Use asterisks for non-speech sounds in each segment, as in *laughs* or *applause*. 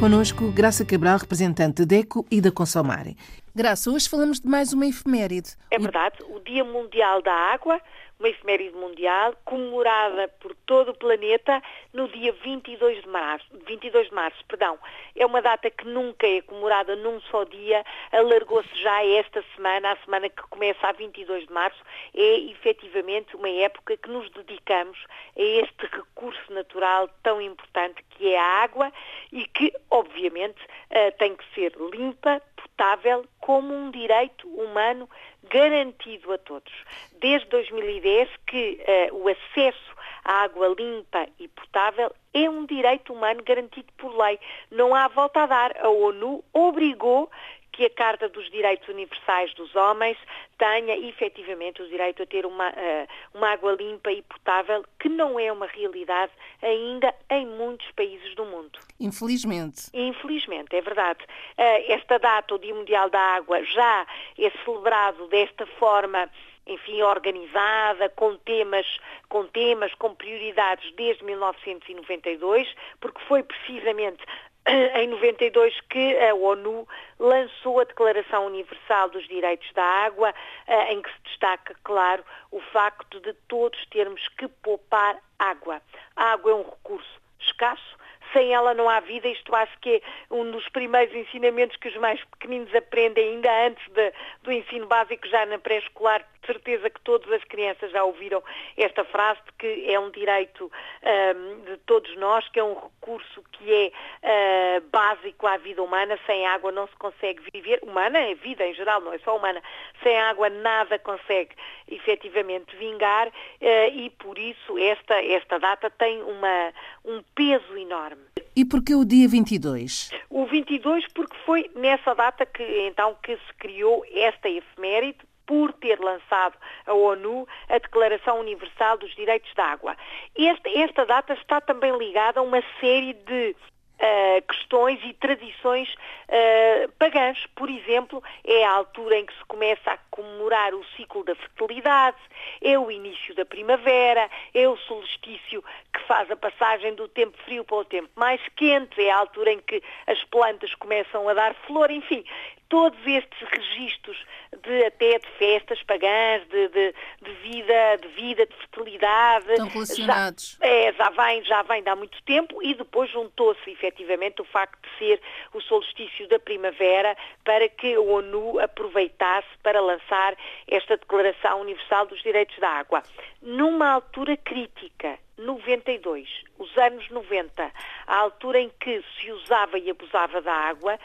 Conosco, Graça Cabral, representante da DECO e da Consomare. Graça, hoje falamos de mais uma efeméride. É verdade, o Dia Mundial da Água, uma efeméride mundial, comemorada por todo o planeta no dia 22 de março. 22 de março perdão. É uma data que nunca é comemorada num só dia, alargou-se já esta semana, a semana que começa a 22 de março, é efetivamente uma época que nos dedicamos a este recurso natural tão importante que é a água e que, obviamente, eh, tem que ser limpa, potável, como um direito humano garantido a todos. Desde 2010 que uh, o acesso à água limpa e potável é um direito humano garantido por lei. Não há volta a dar. A ONU obrigou que a Carta dos Direitos Universais dos Homens tenha efetivamente o direito a ter uma, uh, uma água limpa e potável, que não é uma realidade ainda em muitos países do mundo. Infelizmente. Infelizmente, é verdade. Uh, esta data, o Dia Mundial da Água, já é celebrado desta forma enfim, organizada, com temas, com temas, com prioridades desde 1992, porque foi precisamente em 92 que a ONU lançou a Declaração Universal dos Direitos da Água, eh, em que se destaca, claro, o facto de todos termos que poupar água. A água é um recurso escasso, sem ela não há vida. Isto acho que é um dos primeiros ensinamentos que os mais pequeninos aprendem ainda antes de, do ensino básico, já na pré-escolar. De certeza que todas as crianças já ouviram esta frase de que é um direito um, de todos nós, que é um recurso que é uh, básico à vida humana. Sem água não se consegue viver. Humana é vida em geral, não é só humana. Sem água nada consegue efetivamente vingar uh, e por isso esta, esta data tem uma, um peso enorme. E porquê o dia 22? O 22 porque foi nessa data que então que se criou esta efeméride por ter lançado a ONU a Declaração Universal dos Direitos da Água. Esta, esta data está também ligada a uma série de uh, questões e tradições uh, pagãs. Por exemplo, é a altura em que se começa a comemorar o ciclo da fertilidade, é o início da primavera, é o solstício que faz a passagem do tempo frio para o tempo mais quente, é a altura em que as plantas começam a dar flor, enfim, todos estes registros de até de festas pagãs, de, de, de vida, de vida, de fertilidade. Estão relacionados. Já, é, já vem, já vem de há muito tempo e depois juntou-se efetivamente o facto de ser o solstício da primavera para que a ONU aproveitasse para lançar esta Declaração Universal dos Direitos da Água. Numa altura crítica, 92, os anos 90, a altura em que se usava e abusava da água,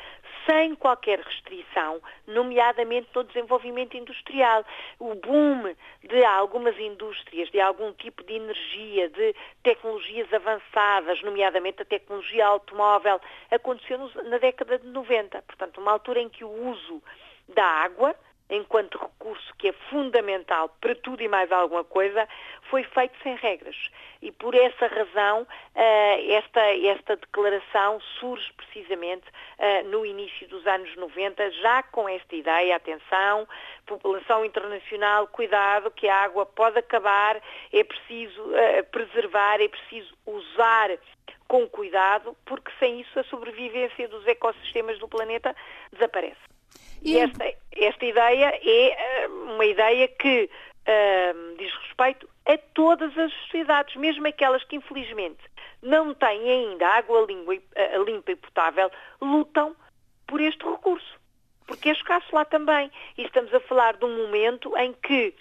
sem qualquer restrição, nomeadamente no desenvolvimento industrial. O boom de algumas indústrias, de algum tipo de energia, de tecnologias avançadas, nomeadamente a tecnologia automóvel, aconteceu na década de 90. Portanto, uma altura em que o uso da água enquanto recurso que é fundamental para tudo e mais alguma coisa, foi feito sem regras. E por essa razão, eh, esta, esta declaração surge precisamente eh, no início dos anos 90, já com esta ideia, atenção, população internacional, cuidado, que a água pode acabar, é preciso eh, preservar, é preciso usar com cuidado, porque sem isso a sobrevivência dos ecossistemas do planeta desaparece. E esta, esta ideia é eh, uma ideia que uh, diz respeito a todas as sociedades, mesmo aquelas que infelizmente não têm ainda água eh, limpa e potável, lutam por este recurso. Porque é escasso lá também. E estamos a falar de um momento em que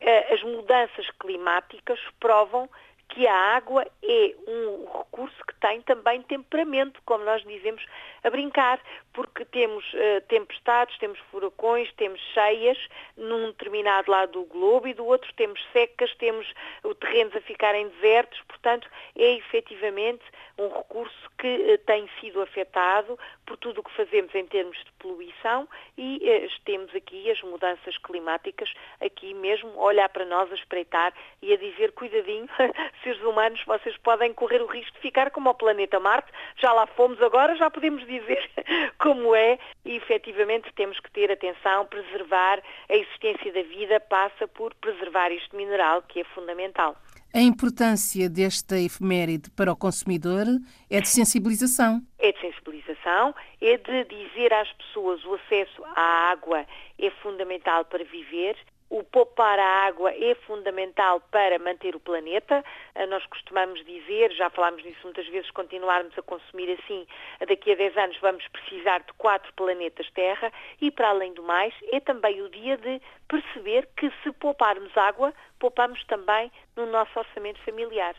uh, as mudanças climáticas provam que a água é um recurso que tem também temperamento, como nós dizemos a brincar, porque temos uh, tempestades, temos furacões, temos cheias num determinado lado do globo e do outro temos secas, temos o terrenos a ficarem desertos, portanto é efetivamente um recurso que uh, tem sido afetado por tudo o que fazemos em termos de poluição e uh, temos aqui as mudanças climáticas aqui mesmo a olhar para nós, a espreitar e a dizer cuidadinho, *laughs* seres humanos, vocês podem correr o risco de ficar como o planeta Marte, já lá fomos agora, já podemos dizer *laughs* como é e efetivamente temos que ter atenção, preservar a existência da vida passa por preservar este mineral que é fundamental. A importância desta efeméride para o consumidor é de sensibilização. É de sensibilização, é de dizer às pessoas o acesso à água é fundamental para viver o poupar a água é fundamental para manter o planeta. Ah, nós costumamos dizer, já falámos disso muitas vezes, continuarmos a consumir assim, daqui a 10 anos vamos precisar de quatro planetas Terra e, para além do mais, é também o dia de perceber que se pouparmos água, poupamos também no nosso orçamento familiar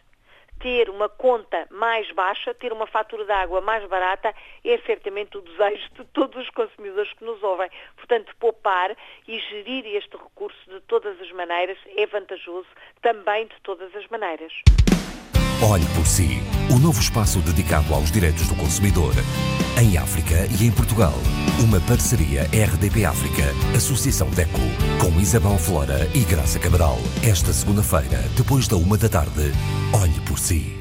ter uma conta mais baixa, ter uma fatura de água mais barata, é certamente o desejo de todos os consumidores que nos ouvem. Portanto, poupar e gerir este recurso de todas as maneiras é vantajoso também de todas as maneiras. Olhe por si, o novo espaço dedicado aos direitos do consumidor. Em África e em Portugal. Uma parceria RDP África, Associação DECO, com Isabel Flora e Graça Cabral. Esta segunda-feira, depois da uma da tarde, olhe por si.